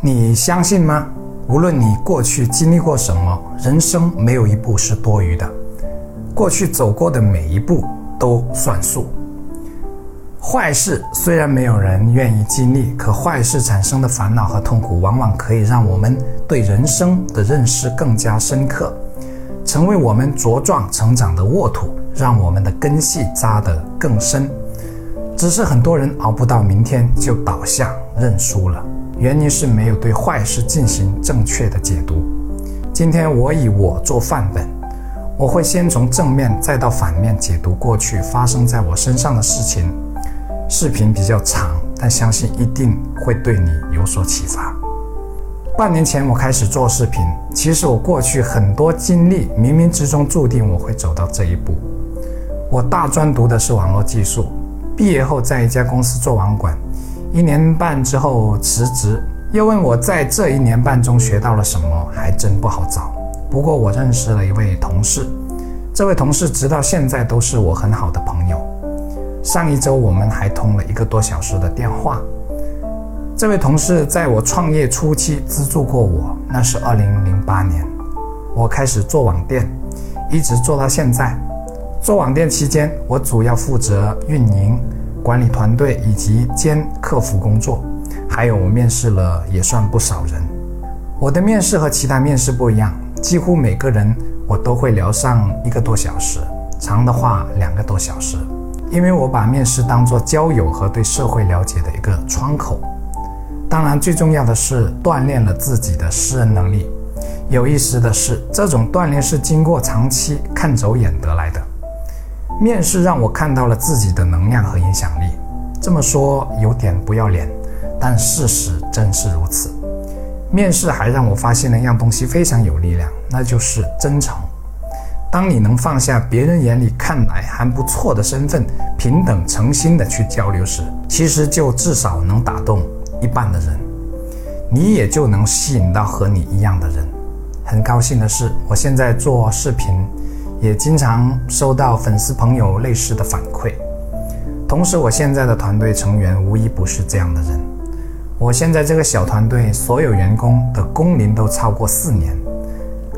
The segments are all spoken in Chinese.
你相信吗？无论你过去经历过什么，人生没有一步是多余的，过去走过的每一步都算数。坏事虽然没有人愿意经历，可坏事产生的烦恼和痛苦，往往可以让我们对人生的认识更加深刻，成为我们茁壮成长的沃土，让我们的根系扎得更深。只是很多人熬不到明天就倒下认输了，原因是没有对坏事进行正确的解读。今天我以我做范本，我会先从正面再到反面解读过去发生在我身上的事情。视频比较长，但相信一定会对你有所启发。半年前我开始做视频，其实我过去很多经历冥冥之中注定我会走到这一步。我大专读的是网络技术，毕业后在一家公司做网管，一年半之后辞职。又问我在这一年半中学到了什么，还真不好找。不过我认识了一位同事，这位同事直到现在都是我很好的朋友。上一周我们还通了一个多小时的电话。这位同事在我创业初期资助过我，那是二零零八年，我开始做网店，一直做到现在。做网店期间，我主要负责运营、管理团队以及兼客服工作，还有我面试了也算不少人。我的面试和其他面试不一样，几乎每个人我都会聊上一个多小时，长的话两个多小时。因为我把面试当作交友和对社会了解的一个窗口，当然最重要的是锻炼了自己的识人能力。有意思的是，这种锻炼是经过长期看走眼得来的。面试让我看到了自己的能量和影响力。这么说有点不要脸，但事实真是如此。面试还让我发现了一样东西非常有力量，那就是真诚。当你能放下别人眼里看来还不错的身份，平等诚心的去交流时，其实就至少能打动一半的人，你也就能吸引到和你一样的人。很高兴的是，我现在做视频，也经常收到粉丝朋友类似的反馈。同时，我现在的团队成员无一不是这样的人。我现在这个小团队，所有员工的工龄都超过四年。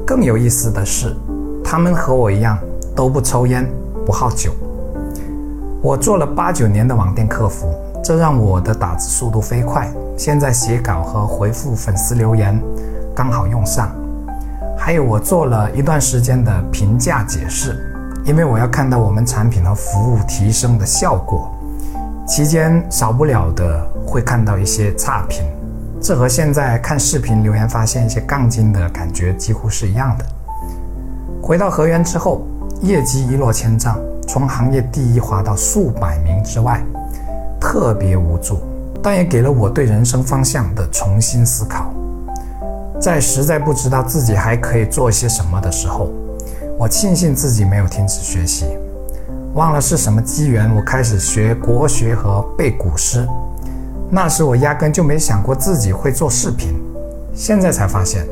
更有意思的是。他们和我一样都不抽烟，不好酒。我做了八九年的网店客服，这让我的打字速度飞快。现在写稿和回复粉丝留言刚好用上。还有我做了一段时间的评价解释，因为我要看到我们产品和服务提升的效果。期间少不了的会看到一些差评，这和现在看视频留言发现一些杠精的感觉几乎是一样的。回到河源之后，业绩一落千丈，从行业第一滑到数百名之外，特别无助，但也给了我对人生方向的重新思考。在实在不知道自己还可以做些什么的时候，我庆幸自己没有停止学习。忘了是什么机缘，我开始学国学和背古诗。那时我压根就没想过自己会做视频，现在才发现。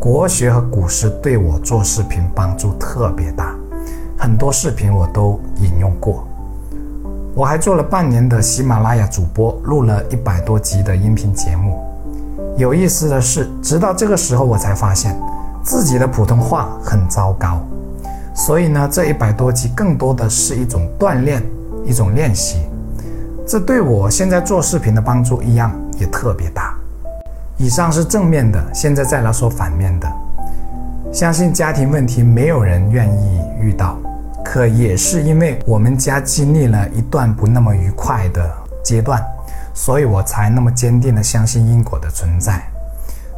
国学和古诗对我做视频帮助特别大，很多视频我都引用过。我还做了半年的喜马拉雅主播，录了一百多集的音频节目。有意思的是，直到这个时候我才发现自己的普通话很糟糕。所以呢，这一百多集更多的是一种锻炼，一种练习。这对我现在做视频的帮助一样也特别大。以上是正面的，现在再来说反面的。相信家庭问题没有人愿意遇到，可也是因为我们家经历了一段不那么愉快的阶段，所以我才那么坚定的相信因果的存在。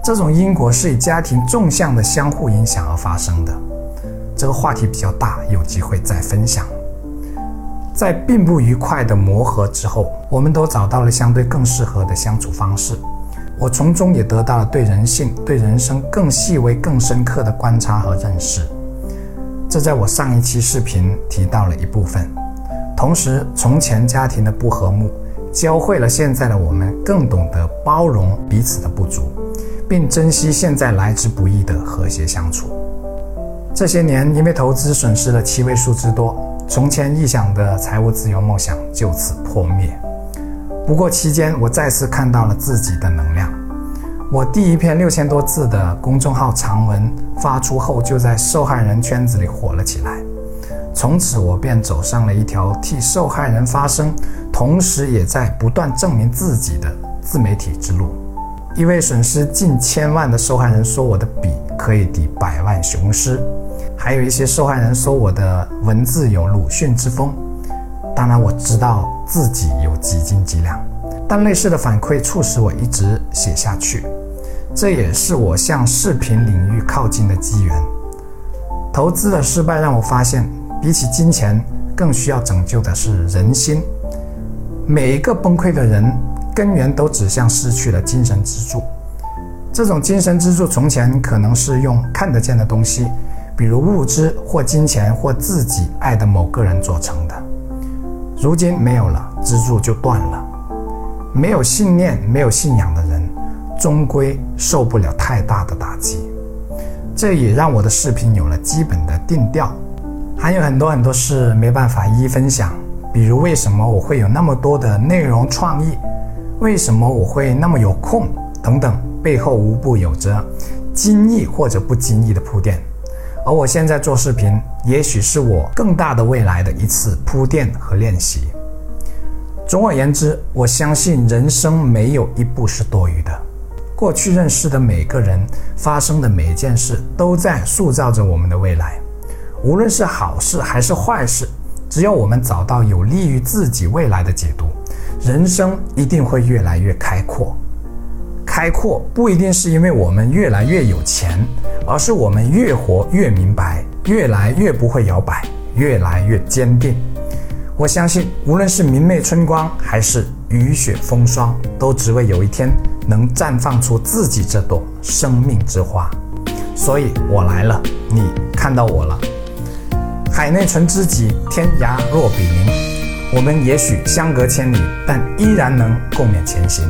这种因果是以家庭纵向的相互影响而发生的。这个话题比较大，有机会再分享。在并不愉快的磨合之后，我们都找到了相对更适合的相处方式。我从中也得到了对人性、对人生更细微、更深刻的观察和认识。这在我上一期视频提到了一部分。同时，从前家庭的不和睦，教会了现在的我们更懂得包容彼此的不足，并珍惜现在来之不易的和谐相处。这些年，因为投资损失了七位数之多，从前臆想的财务自由梦想就此破灭。不过期间，我再次看到了自己的能量。我第一篇六千多字的公众号长文发出后，就在受害人圈子里火了起来。从此，我便走上了一条替受害人发声，同时也在不断证明自己的自媒体之路。一位损失近千万的受害人说：“我的笔可以抵百万雄师。”还有一些受害人说：“我的文字有鲁迅之风。”当然，我知道自己有几斤几两，但类似的反馈促使我一直写下去。这也是我向视频领域靠近的机缘。投资的失败让我发现，比起金钱，更需要拯救的是人心。每一个崩溃的人。根源都指向失去了精神支柱。这种精神支柱从前可能是用看得见的东西，比如物质或金钱或自己爱的某个人做成的。如今没有了，支柱就断了。没有信念、没有信仰的人，终归受不了太大的打击。这也让我的视频有了基本的定调，还有很多很多事没办法一一分享，比如为什么我会有那么多的内容创意。为什么我会那么有空？等等，背后无不有着经意或者不经意的铺垫。而我现在做视频，也许是我更大的未来的一次铺垫和练习。总而言之，我相信人生没有一步是多余的。过去认识的每个人，发生的每一件事，都在塑造着我们的未来。无论是好事还是坏事，只要我们找到有利于自己未来的解读。人生一定会越来越开阔，开阔不一定是因为我们越来越有钱，而是我们越活越明白，越来越不会摇摆，越来越坚定。我相信，无论是明媚春光，还是雨雪风霜，都只为有一天能绽放出自己这朵生命之花。所以我来了，你看到我了。海内存知己，天涯若比邻。我们也许相隔千里，但依然能共勉前行，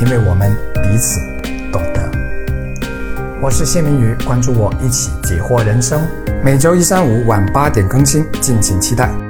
因为我们彼此懂得。我是谢明宇，关注我，一起解惑人生。每周一、三、五晚八点更新，敬请期待。